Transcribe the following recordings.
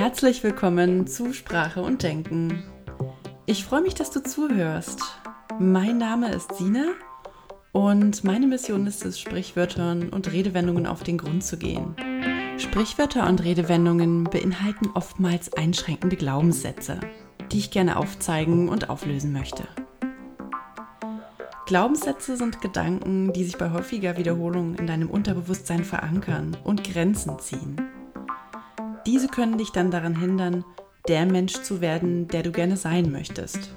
Herzlich willkommen zu Sprache und Denken. Ich freue mich, dass du zuhörst. Mein Name ist Sina und meine Mission ist es, Sprichwörtern und Redewendungen auf den Grund zu gehen. Sprichwörter und Redewendungen beinhalten oftmals einschränkende Glaubenssätze, die ich gerne aufzeigen und auflösen möchte. Glaubenssätze sind Gedanken, die sich bei häufiger Wiederholung in deinem Unterbewusstsein verankern und Grenzen ziehen. Diese können dich dann daran hindern, der Mensch zu werden, der du gerne sein möchtest.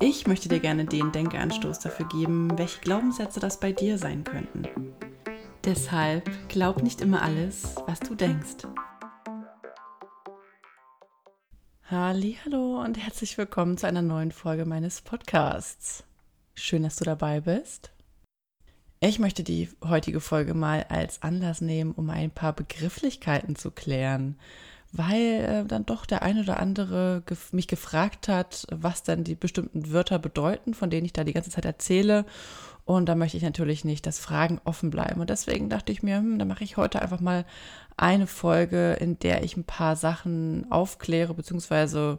Ich möchte dir gerne den Denkanstoß dafür geben, welche Glaubenssätze das bei dir sein könnten. Deshalb glaub nicht immer alles, was du denkst. Hallo und herzlich willkommen zu einer neuen Folge meines Podcasts. Schön, dass du dabei bist. Ich möchte die heutige Folge mal als Anlass nehmen, um ein paar Begrifflichkeiten zu klären weil äh, dann doch der eine oder andere mich gefragt hat, was denn die bestimmten Wörter bedeuten, von denen ich da die ganze Zeit erzähle. Und da möchte ich natürlich nicht, dass Fragen offen bleiben. Und deswegen dachte ich mir, hm, da mache ich heute einfach mal eine Folge, in der ich ein paar Sachen aufkläre, beziehungsweise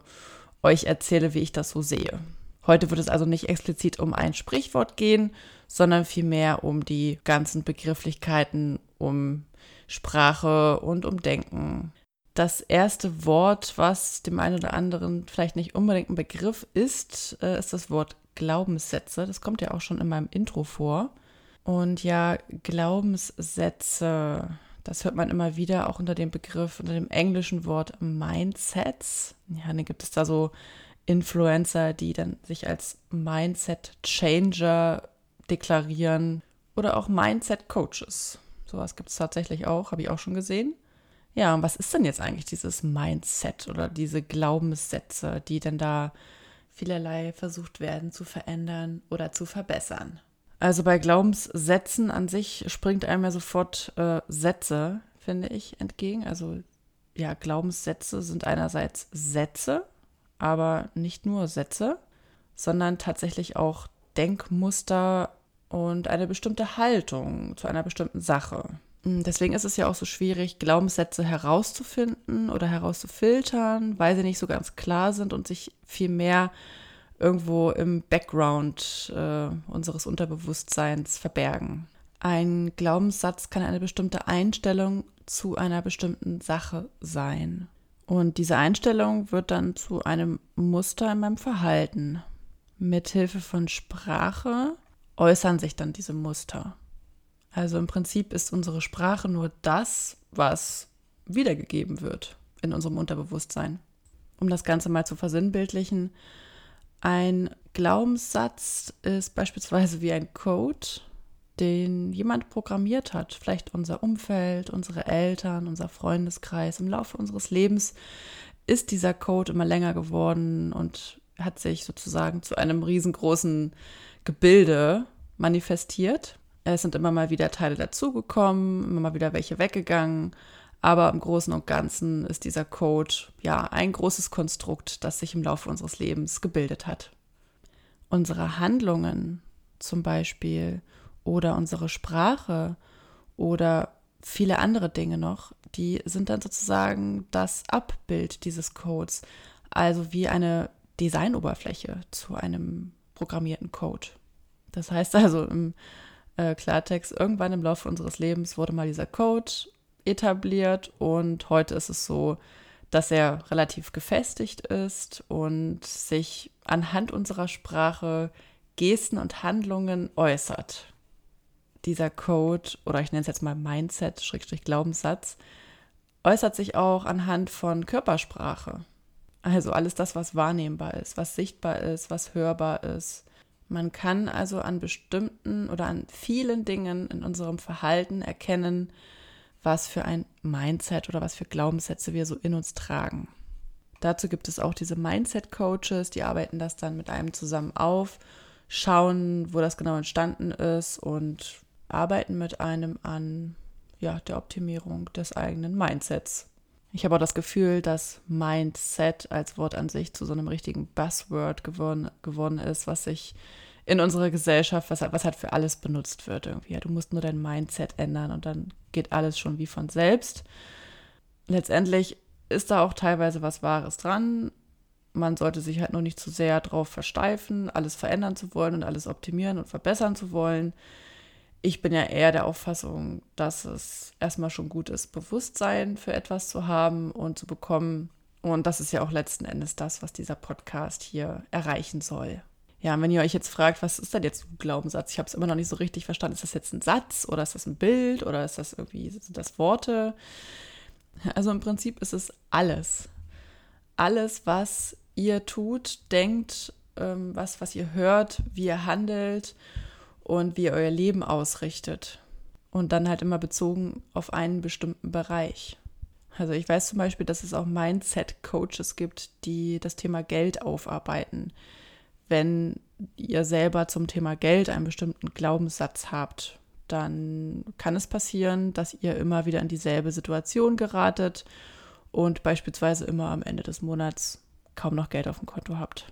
euch erzähle, wie ich das so sehe. Heute wird es also nicht explizit um ein Sprichwort gehen, sondern vielmehr um die ganzen Begrifflichkeiten, um Sprache und um Denken, das erste Wort, was dem einen oder anderen vielleicht nicht unbedingt ein Begriff ist, äh, ist das Wort Glaubenssätze. Das kommt ja auch schon in meinem Intro vor. Und ja, Glaubenssätze, das hört man immer wieder auch unter dem Begriff, unter dem englischen Wort Mindsets. Ja, dann gibt es da so Influencer, die dann sich als Mindset Changer deklarieren oder auch Mindset Coaches. Sowas gibt es tatsächlich auch, habe ich auch schon gesehen. Ja, und was ist denn jetzt eigentlich dieses Mindset oder diese Glaubenssätze, die denn da vielerlei versucht werden zu verändern oder zu verbessern? Also bei Glaubenssätzen an sich springt einem ja sofort äh, Sätze, finde ich, entgegen. Also ja, Glaubenssätze sind einerseits Sätze, aber nicht nur Sätze, sondern tatsächlich auch Denkmuster und eine bestimmte Haltung zu einer bestimmten Sache. Mm, deswegen ist es ja auch so schwierig, Glaubenssätze herauszufinden oder herauszufiltern, weil sie nicht so ganz klar sind und sich viel mehr irgendwo im Background äh, unseres Unterbewusstseins verbergen. Ein Glaubenssatz kann eine bestimmte Einstellung zu einer bestimmten Sache sein. Und diese Einstellung wird dann zu einem Muster in meinem Verhalten. Mithilfe von Sprache äußern sich dann diese Muster. Also im Prinzip ist unsere Sprache nur das, was wiedergegeben wird in unserem Unterbewusstsein. Um das Ganze mal zu versinnbildlichen, ein Glaubenssatz ist beispielsweise wie ein Code, den jemand programmiert hat. Vielleicht unser Umfeld, unsere Eltern, unser Freundeskreis. Im Laufe unseres Lebens ist dieser Code immer länger geworden und hat sich sozusagen zu einem riesengroßen Gebilde manifestiert. Es sind immer mal wieder Teile dazugekommen, immer mal wieder welche weggegangen. Aber im Großen und Ganzen ist dieser Code ja ein großes Konstrukt, das sich im Laufe unseres Lebens gebildet hat. Unsere Handlungen zum Beispiel oder unsere Sprache oder viele andere Dinge noch, die sind dann sozusagen das Abbild dieses Codes, also wie eine Designoberfläche zu einem programmierten Code. Das heißt also im äh, Klartext, irgendwann im Laufe unseres Lebens wurde mal dieser Code etabliert und heute ist es so, dass er relativ gefestigt ist und sich anhand unserer Sprache Gesten und Handlungen äußert. Dieser Code, oder ich nenne es jetzt mal Mindset, Schrägstrich Glaubenssatz, äußert sich auch anhand von Körpersprache. Also alles das, was wahrnehmbar ist, was sichtbar ist, was hörbar ist, man kann also an bestimmten oder an vielen Dingen in unserem Verhalten erkennen, was für ein Mindset oder was für Glaubenssätze wir so in uns tragen. Dazu gibt es auch diese Mindset-Coaches, die arbeiten das dann mit einem zusammen auf, schauen, wo das genau entstanden ist und arbeiten mit einem an ja, der Optimierung des eigenen Mindsets. Ich habe auch das Gefühl, dass Mindset als Wort an sich zu so einem richtigen Buzzword geworden, geworden ist, was sich in unserer Gesellschaft, was, was halt für alles benutzt wird irgendwie. Ja, du musst nur dein Mindset ändern und dann geht alles schon wie von selbst. Letztendlich ist da auch teilweise was Wahres dran. Man sollte sich halt nur nicht zu sehr darauf versteifen, alles verändern zu wollen und alles optimieren und verbessern zu wollen. Ich bin ja eher der Auffassung, dass es erstmal schon gut ist, Bewusstsein für etwas zu haben und zu bekommen. Und das ist ja auch letzten Endes das, was dieser Podcast hier erreichen soll. Ja, und wenn ihr euch jetzt fragt, was ist denn jetzt ein Glaubenssatz? Ich habe es immer noch nicht so richtig verstanden. Ist das jetzt ein Satz oder ist das ein Bild oder ist das irgendwie, sind das Worte? Also im Prinzip ist es alles. Alles, was ihr tut, denkt, ähm, was, was ihr hört, wie ihr handelt und wie ihr euer Leben ausrichtet. Und dann halt immer bezogen auf einen bestimmten Bereich. Also ich weiß zum Beispiel, dass es auch Mindset-Coaches gibt, die das Thema Geld aufarbeiten. Wenn ihr selber zum Thema Geld einen bestimmten Glaubenssatz habt, dann kann es passieren, dass ihr immer wieder in dieselbe Situation geratet und beispielsweise immer am Ende des Monats kaum noch Geld auf dem Konto habt.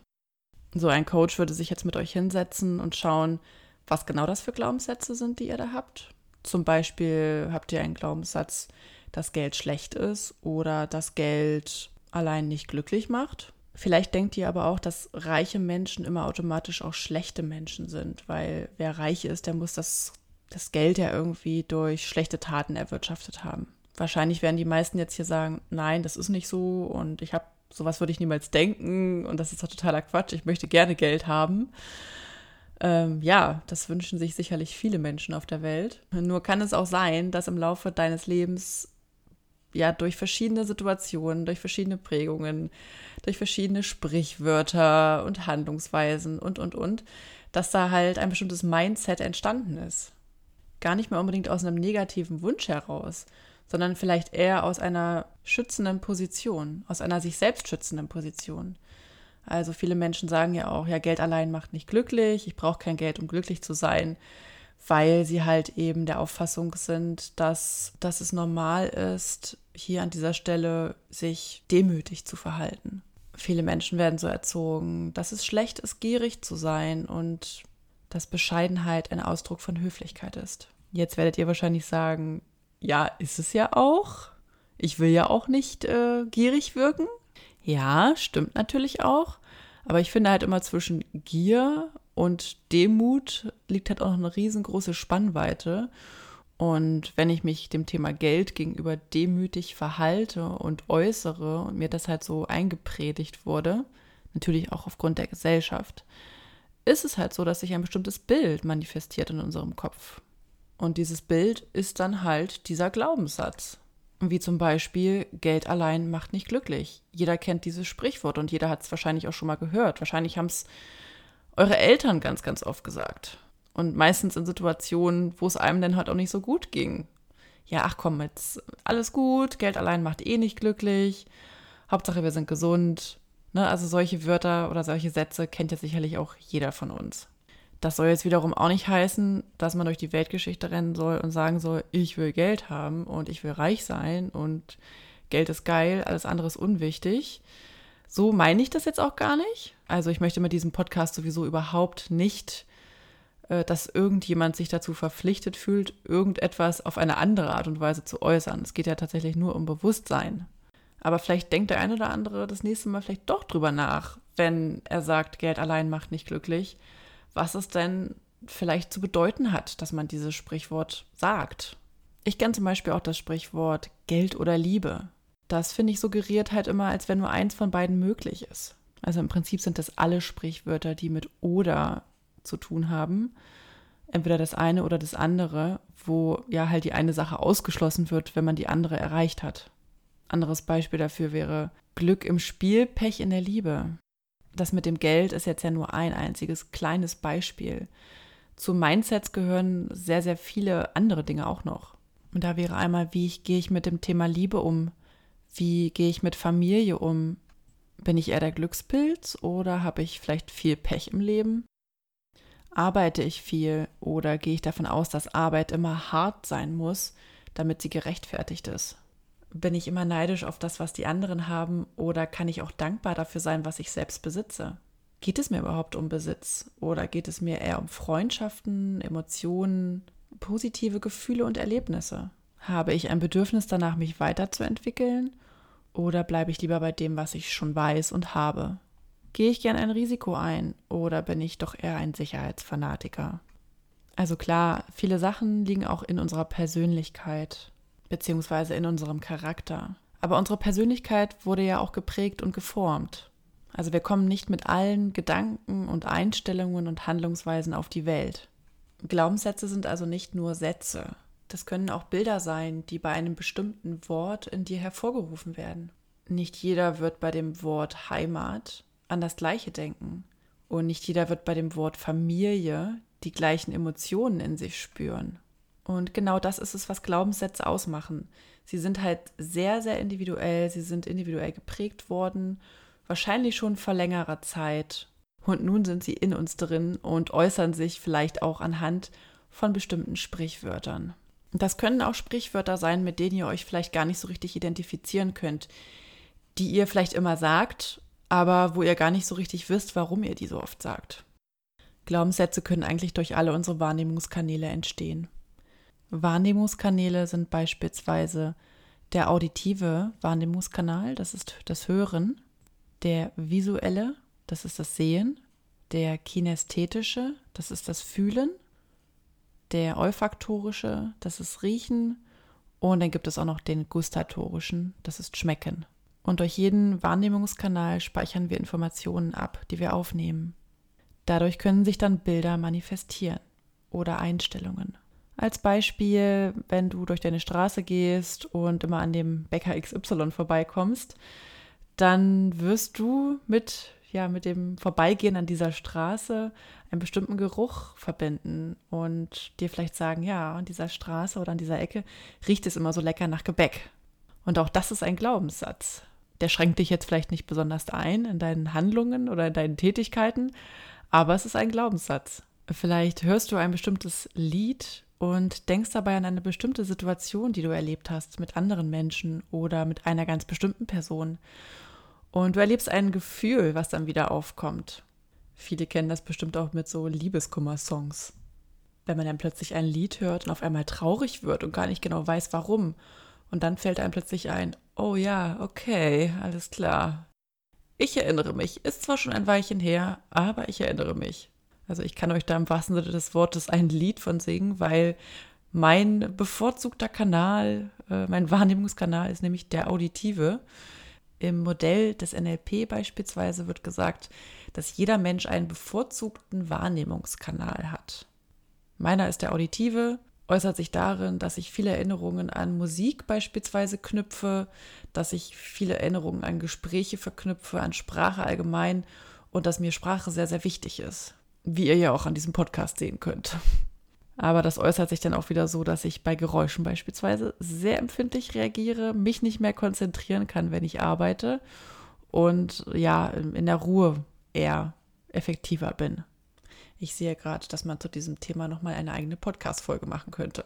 So ein Coach würde sich jetzt mit euch hinsetzen und schauen, was genau das für Glaubenssätze sind, die ihr da habt. Zum Beispiel habt ihr einen Glaubenssatz, dass Geld schlecht ist oder dass Geld allein nicht glücklich macht. Vielleicht denkt ihr aber auch, dass reiche Menschen immer automatisch auch schlechte Menschen sind, weil wer reich ist, der muss das, das Geld ja irgendwie durch schlechte Taten erwirtschaftet haben. Wahrscheinlich werden die meisten jetzt hier sagen, nein, das ist nicht so und ich habe sowas würde ich niemals denken und das ist doch totaler Quatsch. Ich möchte gerne Geld haben. Ähm, ja, das wünschen sich sicherlich viele Menschen auf der Welt. Nur kann es auch sein, dass im Laufe deines Lebens ja durch verschiedene Situationen, durch verschiedene Prägungen, durch verschiedene Sprichwörter und Handlungsweisen und, und, und, dass da halt ein bestimmtes Mindset entstanden ist. Gar nicht mehr unbedingt aus einem negativen Wunsch heraus, sondern vielleicht eher aus einer schützenden Position, aus einer sich selbst schützenden Position. Also viele Menschen sagen ja auch, ja, Geld allein macht nicht glücklich, ich brauche kein Geld, um glücklich zu sein, weil sie halt eben der Auffassung sind, dass, dass es normal ist, hier an dieser Stelle sich demütig zu verhalten. Viele Menschen werden so erzogen, dass es schlecht ist, gierig zu sein und dass Bescheidenheit ein Ausdruck von Höflichkeit ist. Jetzt werdet ihr wahrscheinlich sagen, ja, ist es ja auch. Ich will ja auch nicht äh, gierig wirken. Ja, stimmt natürlich auch. Aber ich finde halt immer zwischen Gier und Demut liegt halt auch noch eine riesengroße Spannweite. Und wenn ich mich dem Thema Geld gegenüber demütig verhalte und äußere und mir das halt so eingepredigt wurde, natürlich auch aufgrund der Gesellschaft, ist es halt so, dass sich ein bestimmtes Bild manifestiert in unserem Kopf. Und dieses Bild ist dann halt dieser Glaubenssatz. Wie zum Beispiel, Geld allein macht nicht glücklich. Jeder kennt dieses Sprichwort und jeder hat es wahrscheinlich auch schon mal gehört. Wahrscheinlich haben es eure Eltern ganz, ganz oft gesagt. Und meistens in Situationen, wo es einem dann halt auch nicht so gut ging. Ja, ach komm, jetzt alles gut, Geld allein macht eh nicht glücklich. Hauptsache, wir sind gesund. Ne? Also solche Wörter oder solche Sätze kennt ja sicherlich auch jeder von uns. Das soll jetzt wiederum auch nicht heißen, dass man durch die Weltgeschichte rennen soll und sagen soll, ich will Geld haben und ich will reich sein und Geld ist geil, alles andere ist unwichtig. So meine ich das jetzt auch gar nicht. Also ich möchte mit diesem Podcast sowieso überhaupt nicht, äh, dass irgendjemand sich dazu verpflichtet fühlt, irgendetwas auf eine andere Art und Weise zu äußern. Es geht ja tatsächlich nur um Bewusstsein. Aber vielleicht denkt der eine oder andere das nächste Mal vielleicht doch drüber nach, wenn er sagt, Geld allein macht nicht glücklich was es denn vielleicht zu bedeuten hat, dass man dieses Sprichwort sagt. Ich kenne zum Beispiel auch das Sprichwort Geld oder Liebe. Das finde ich suggeriert halt immer, als wenn nur eins von beiden möglich ist. Also im Prinzip sind das alle Sprichwörter, die mit oder zu tun haben. Entweder das eine oder das andere, wo ja halt die eine Sache ausgeschlossen wird, wenn man die andere erreicht hat. Anderes Beispiel dafür wäre Glück im Spiel, Pech in der Liebe das mit dem Geld ist jetzt ja nur ein einziges kleines Beispiel. Zu Mindsets gehören sehr, sehr viele andere Dinge auch noch. Und da wäre einmal, wie ich, gehe ich mit dem Thema Liebe um? Wie gehe ich mit Familie um? Bin ich eher der Glückspilz oder habe ich vielleicht viel Pech im Leben? Arbeite ich viel oder gehe ich davon aus, dass Arbeit immer hart sein muss, damit sie gerechtfertigt ist? Bin ich immer neidisch auf das, was die anderen haben oder kann ich auch dankbar dafür sein, was ich selbst besitze? Geht es mir überhaupt um Besitz oder geht es mir eher um Freundschaften, Emotionen, positive Gefühle und Erlebnisse? Habe ich ein Bedürfnis danach, mich weiterzuentwickeln Oder bleibe ich lieber bei dem, was ich schon weiß und habe? Gehe ich gern ein Risiko ein oder bin ich doch eher ein Sicherheitsfanatiker? Also klar, viele Sachen liegen auch in unserer Persönlichkeit beziehungsweise in unserem Charakter. Aber unsere Persönlichkeit wurde ja auch geprägt und geformt. Also wir kommen nicht mit allen Gedanken und Einstellungen und Handlungsweisen auf die Welt. Glaubenssätze sind also nicht nur Sätze. Das können auch Bilder sein, die bei einem bestimmten Wort in dir hervorgerufen werden. Nicht jeder wird bei dem Wort Heimat an das Gleiche denken. Und nicht jeder wird bei dem Wort Familie die gleichen Emotionen in sich spüren. Und genau das ist es, was Glaubenssätze ausmachen. Sie sind halt sehr, sehr individuell, sie sind individuell geprägt worden, wahrscheinlich schon vor längerer Zeit. Und nun sind sie in uns drin und äußern sich vielleicht auch anhand von bestimmten Sprichwörtern. Das können auch Sprichwörter sein, mit denen ihr euch vielleicht gar nicht so richtig identifizieren könnt, die ihr vielleicht immer sagt, aber wo ihr gar nicht so richtig wisst, warum ihr die so oft sagt. Glaubenssätze können eigentlich durch alle unsere Wahrnehmungskanäle entstehen. Wahrnehmungskanäle sind beispielsweise der auditive Wahrnehmungskanal, das ist das Hören, der visuelle, das ist das Sehen, der kinästhetische, das ist das Fühlen, der olfaktorische, das ist Riechen und dann gibt es auch noch den gustatorischen, das ist Schmecken. Und durch jeden Wahrnehmungskanal speichern wir Informationen ab, die wir aufnehmen. Dadurch können sich dann Bilder manifestieren oder Einstellungen. Als Beispiel, wenn du durch deine Straße gehst und immer an dem Bäcker XY vorbeikommst, dann wirst du mit, ja, mit dem Vorbeigehen an dieser Straße einen bestimmten Geruch verbinden und dir vielleicht sagen, ja, an dieser Straße oder an dieser Ecke riecht es immer so lecker nach Gebäck. Und auch das ist ein Glaubenssatz. Der schränkt dich jetzt vielleicht nicht besonders ein in deinen Handlungen oder in deinen Tätigkeiten, aber es ist ein Glaubenssatz. Vielleicht hörst du ein bestimmtes Lied und denkst dabei an eine bestimmte Situation, die du erlebt hast mit anderen Menschen oder mit einer ganz bestimmten Person. Und du erlebst ein Gefühl, was dann wieder aufkommt. Viele kennen das bestimmt auch mit so Liebeskummer-Songs. Wenn man dann plötzlich ein Lied hört und auf einmal traurig wird und gar nicht genau weiß, warum. Und dann fällt einem plötzlich ein, oh ja, okay, alles klar. Ich erinnere mich, ist zwar schon ein Weilchen her, aber ich erinnere mich. Also ich kann euch da im wahrsten Sinne des Wortes ein Lied von singen, weil mein bevorzugter Kanal, äh, mein Wahrnehmungskanal ist nämlich der auditive. Im Modell des NLP beispielsweise wird gesagt, dass jeder Mensch einen bevorzugten Wahrnehmungskanal hat. Meiner ist der auditive, äußert sich darin, dass ich viele Erinnerungen an Musik beispielsweise knüpfe, dass ich viele Erinnerungen an Gespräche verknüpfe, an Sprache allgemein und dass mir Sprache sehr, sehr wichtig ist wie ihr ja auch an diesem Podcast sehen könnt. Aber das äußert sich dann auch wieder so, dass ich bei Geräuschen beispielsweise sehr empfindlich reagiere, mich nicht mehr konzentrieren kann, wenn ich arbeite und ja, in der Ruhe eher effektiver bin. Ich sehe gerade, dass man zu diesem Thema nochmal eine eigene Podcast-Folge machen könnte.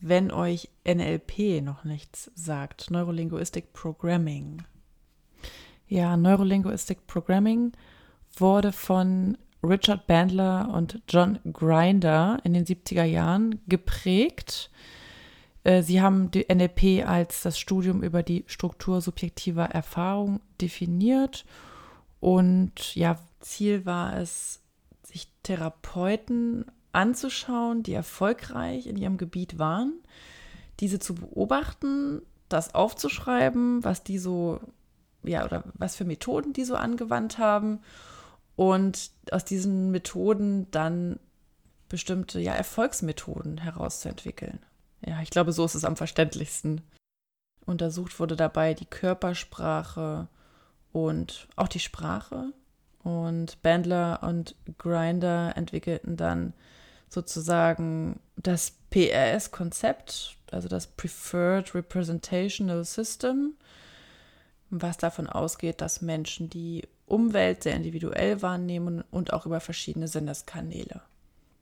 Wenn euch NLP noch nichts sagt, Neurolinguistic Programming. Ja, Neurolinguistic Programming wurde von Richard Bandler und John Grinder in den 70er Jahren geprägt. Äh, sie haben die NLP als das Studium über die Struktur subjektiver Erfahrung definiert und ja, Ziel war es, sich Therapeuten anzuschauen, die erfolgreich in ihrem Gebiet waren, diese zu beobachten, das aufzuschreiben, was die so, ja, oder was für Methoden die so angewandt haben und aus diesen Methoden dann bestimmte ja, Erfolgsmethoden herauszuentwickeln. Ja, ich glaube, so ist es am verständlichsten. Untersucht wurde dabei die Körpersprache und auch die Sprache. Und Bandler und Grinder entwickelten dann sozusagen das PRS-Konzept, also das Preferred Representational System, was davon ausgeht, dass Menschen die Umwelt sehr individuell wahrnehmen und auch über verschiedene Sinneskanäle.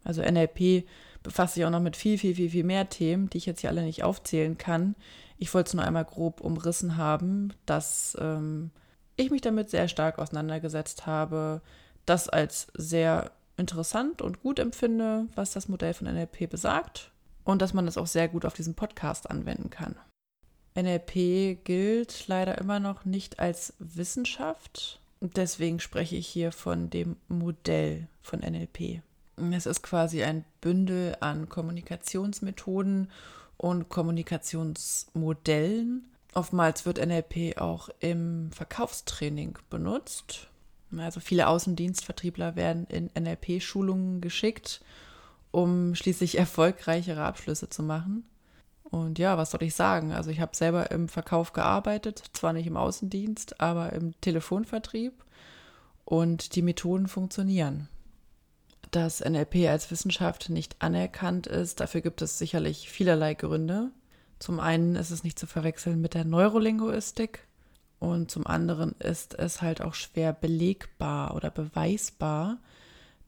Also NLP befasst sich auch noch mit viel, viel, viel, viel mehr Themen, die ich jetzt hier alle nicht aufzählen kann. Ich wollte es nur einmal grob umrissen haben, dass ähm, ich mich damit sehr stark auseinandergesetzt habe, das als sehr interessant und gut empfinde, was das Modell von NLP besagt und dass man das auch sehr gut auf diesen Podcast anwenden kann. NLP gilt leider immer noch nicht als Wissenschaft. Deswegen spreche ich hier von dem Modell von NLP. Es ist quasi ein Bündel an Kommunikationsmethoden und Kommunikationsmodellen. Oftmals wird NLP auch im Verkaufstraining benutzt. Also viele Außendienstvertriebler werden in NLP-Schulungen geschickt, um schließlich erfolgreichere Abschlüsse zu machen. Und ja, was soll ich sagen? Also ich habe selber im Verkauf gearbeitet, zwar nicht im Außendienst, aber im Telefonvertrieb und die Methoden funktionieren. Dass NLP als Wissenschaft nicht anerkannt ist, dafür gibt es sicherlich vielerlei Gründe. Zum einen ist es nicht zu verwechseln mit der Neurolinguistik und zum anderen ist es halt auch schwer belegbar oder beweisbar,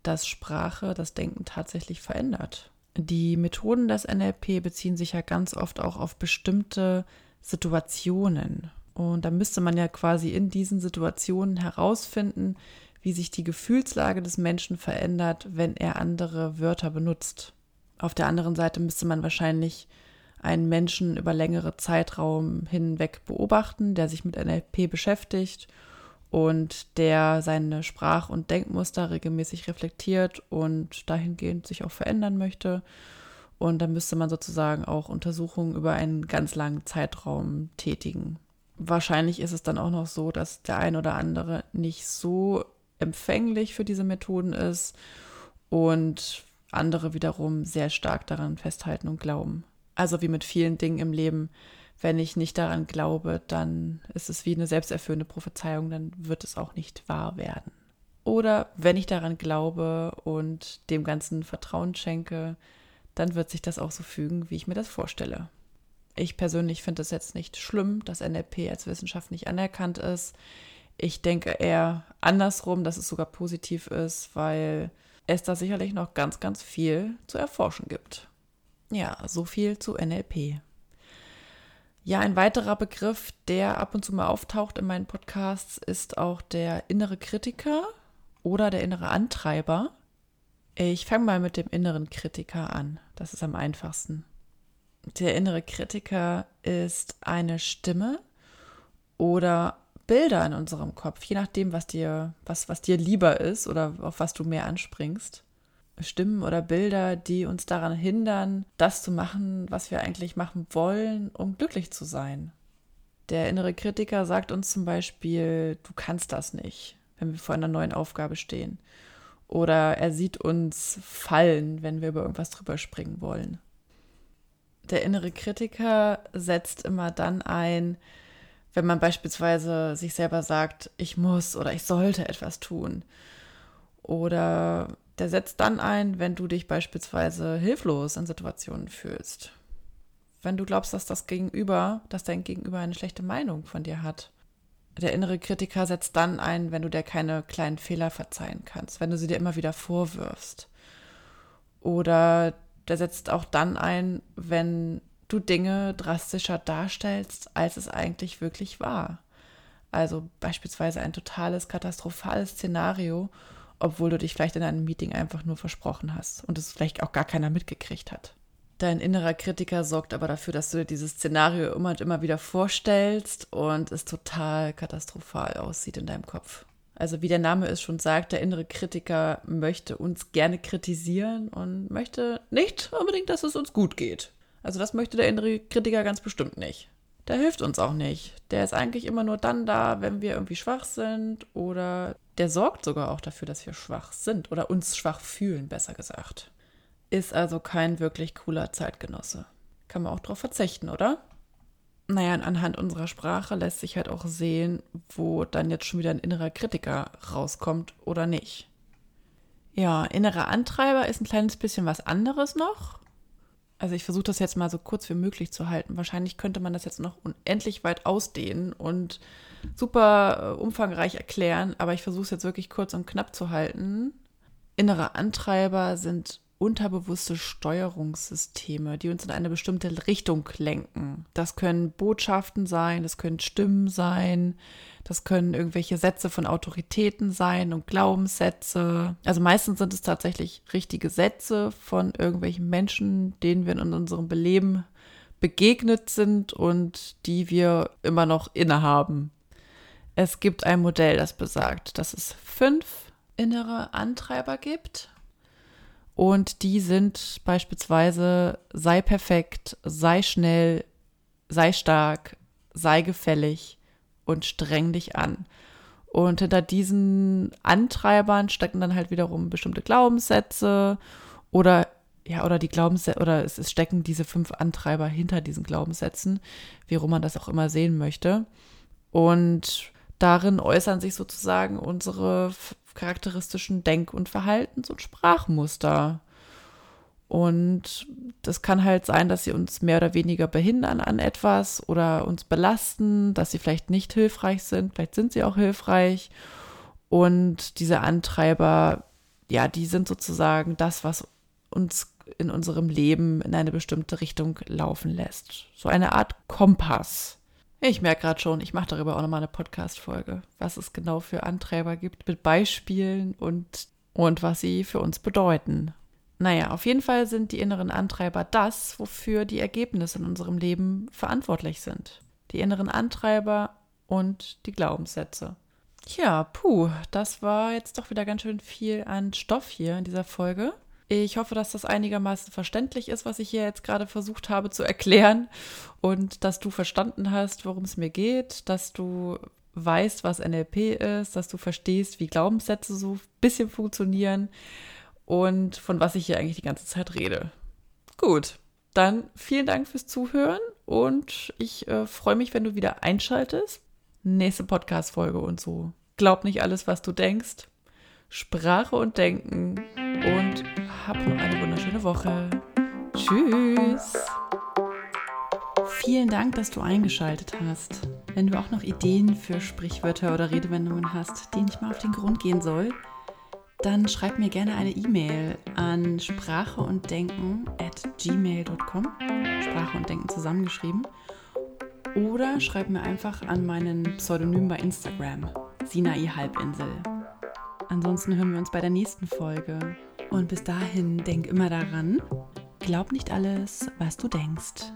dass Sprache das Denken tatsächlich verändert. Die Methoden des NLP beziehen sich ja ganz oft auch auf bestimmte Situationen. Und da müsste man ja quasi in diesen Situationen herausfinden, wie sich die Gefühlslage des Menschen verändert, wenn er andere Wörter benutzt. Auf der anderen Seite müsste man wahrscheinlich einen Menschen über längere Zeitraum hinweg beobachten, der sich mit NLP beschäftigt und der seine Sprach- und Denkmuster regelmäßig reflektiert und dahingehend sich auch verändern möchte. Und dann müsste man sozusagen auch Untersuchungen über einen ganz langen Zeitraum tätigen. Wahrscheinlich ist es dann auch noch so, dass der ein oder andere nicht so empfänglich für diese Methoden ist und andere wiederum sehr stark daran festhalten und glauben. Also wie mit vielen Dingen im Leben wenn ich nicht daran glaube, dann ist es wie eine selbsterfüllende Prophezeiung, dann wird es auch nicht wahr werden. Oder wenn ich daran glaube und dem Ganzen Vertrauen schenke, dann wird sich das auch so fügen, wie ich mir das vorstelle. Ich persönlich finde es jetzt nicht schlimm, dass NLP als Wissenschaft nicht anerkannt ist. Ich denke eher andersrum, dass es sogar positiv ist, weil es da sicherlich noch ganz, ganz viel zu erforschen gibt. Ja, so viel zu NLP. Ja, ein weiterer Begriff, der ab und zu mal auftaucht in meinen Podcasts, ist auch der innere Kritiker oder der innere Antreiber. Ich fange mal mit dem inneren Kritiker an. Das ist am einfachsten. Der innere Kritiker ist eine Stimme oder Bilder in unserem Kopf, je nachdem, was dir, was, was dir lieber ist oder auf was du mehr anspringst. Stimmen oder Bilder, die uns daran hindern, das zu machen, was wir eigentlich machen wollen, um glücklich zu sein. Der innere Kritiker sagt uns zum Beispiel, du kannst das nicht, wenn wir vor einer neuen Aufgabe stehen. Oder er sieht uns fallen, wenn wir über irgendwas drüber springen wollen. Der innere Kritiker setzt immer dann ein, wenn man beispielsweise sich selber sagt, ich muss oder ich sollte etwas tun. Oder der setzt dann ein, wenn du dich beispielsweise hilflos in Situationen fühlst. Wenn du glaubst, dass das Gegenüber, dass dein Gegenüber eine schlechte Meinung von dir hat. Der innere Kritiker setzt dann ein, wenn du dir keine kleinen Fehler verzeihen kannst, wenn du sie dir immer wieder vorwirfst. Oder der setzt auch dann ein, wenn du Dinge drastischer darstellst, als es eigentlich wirklich war. Also beispielsweise ein totales katastrophales Szenario obwohl du dich vielleicht in einem Meeting einfach nur versprochen hast und es vielleicht auch gar keiner mitgekriegt hat. Dein innerer Kritiker sorgt aber dafür, dass du dir dieses Szenario immer und immer wieder vorstellst und es total katastrophal aussieht in deinem Kopf. Also wie der Name es schon sagt, der innere Kritiker möchte uns gerne kritisieren und möchte nicht unbedingt, dass es uns gut geht. Also das möchte der innere Kritiker ganz bestimmt nicht. Der hilft uns auch nicht. Der ist eigentlich immer nur dann da, wenn wir irgendwie schwach sind oder der sorgt sogar auch dafür, dass wir schwach sind oder uns schwach fühlen, besser gesagt. Ist also kein wirklich cooler Zeitgenosse. Kann man auch darauf verzichten, oder? Naja, anhand unserer Sprache lässt sich halt auch sehen, wo dann jetzt schon wieder ein innerer Kritiker rauskommt oder nicht. Ja, innerer Antreiber ist ein kleines bisschen was anderes noch. Also ich versuche das jetzt mal so kurz wie möglich zu halten. Wahrscheinlich könnte man das jetzt noch unendlich weit ausdehnen und super äh, umfangreich erklären, aber ich versuche es jetzt wirklich kurz und knapp zu halten. Innere Antreiber sind unterbewusste Steuerungssysteme, die uns in eine bestimmte Richtung lenken. Das können Botschaften sein, das können Stimmen sein, das können irgendwelche Sätze von Autoritäten sein und Glaubenssätze. Also meistens sind es tatsächlich richtige Sätze von irgendwelchen Menschen, denen wir in unserem Beleben begegnet sind und die wir immer noch innehaben. Es gibt ein Modell, das besagt, dass es fünf innere Antreiber gibt. Und die sind beispielsweise sei perfekt, sei schnell, sei stark, sei gefällig und streng dich an. Und hinter diesen Antreibern stecken dann halt wiederum bestimmte Glaubenssätze oder ja, oder die Glaubenssätze, oder es, es stecken diese fünf Antreiber hinter diesen Glaubenssätzen, wie rum man das auch immer sehen möchte. Und darin äußern sich sozusagen unsere charakteristischen Denk- und Verhaltens- und Sprachmuster. Und das kann halt sein, dass sie uns mehr oder weniger behindern an etwas oder uns belasten, dass sie vielleicht nicht hilfreich sind, vielleicht sind sie auch hilfreich. Und diese Antreiber, ja, die sind sozusagen das, was uns in unserem Leben in eine bestimmte Richtung laufen lässt. So eine Art Kompass. Ich merke gerade schon, ich mache darüber auch nochmal eine Podcast-Folge, was es genau für Antreiber gibt, mit Beispielen und, und was sie für uns bedeuten. Naja, auf jeden Fall sind die inneren Antreiber das, wofür die Ergebnisse in unserem Leben verantwortlich sind. Die inneren Antreiber und die Glaubenssätze. Tja, puh, das war jetzt doch wieder ganz schön viel an Stoff hier in dieser Folge. Ich hoffe, dass das einigermaßen verständlich ist, was ich hier jetzt gerade versucht habe zu erklären und dass du verstanden hast, worum es mir geht, dass du weißt, was NLP ist, dass du verstehst, wie Glaubenssätze so ein bisschen funktionieren und von was ich hier eigentlich die ganze Zeit rede. Gut, dann vielen Dank fürs Zuhören und ich äh, freue mich, wenn du wieder einschaltest. Nächste Podcast-Folge und so. Glaub nicht alles, was du denkst. Sprache und Denken und hab noch eine wunderschöne Woche. Tschüss. Vielen Dank, dass du eingeschaltet hast. Wenn du auch noch Ideen für Sprichwörter oder Redewendungen hast, denen ich mal auf den Grund gehen soll, dann schreib mir gerne eine E-Mail an sprache und denken at gmail.com. Sprache und Denken zusammengeschrieben. Oder schreib mir einfach an meinen Pseudonym bei Instagram, Sinai Halbinsel. Ansonsten hören wir uns bei der nächsten Folge. Und bis dahin denk immer daran, glaub nicht alles, was du denkst.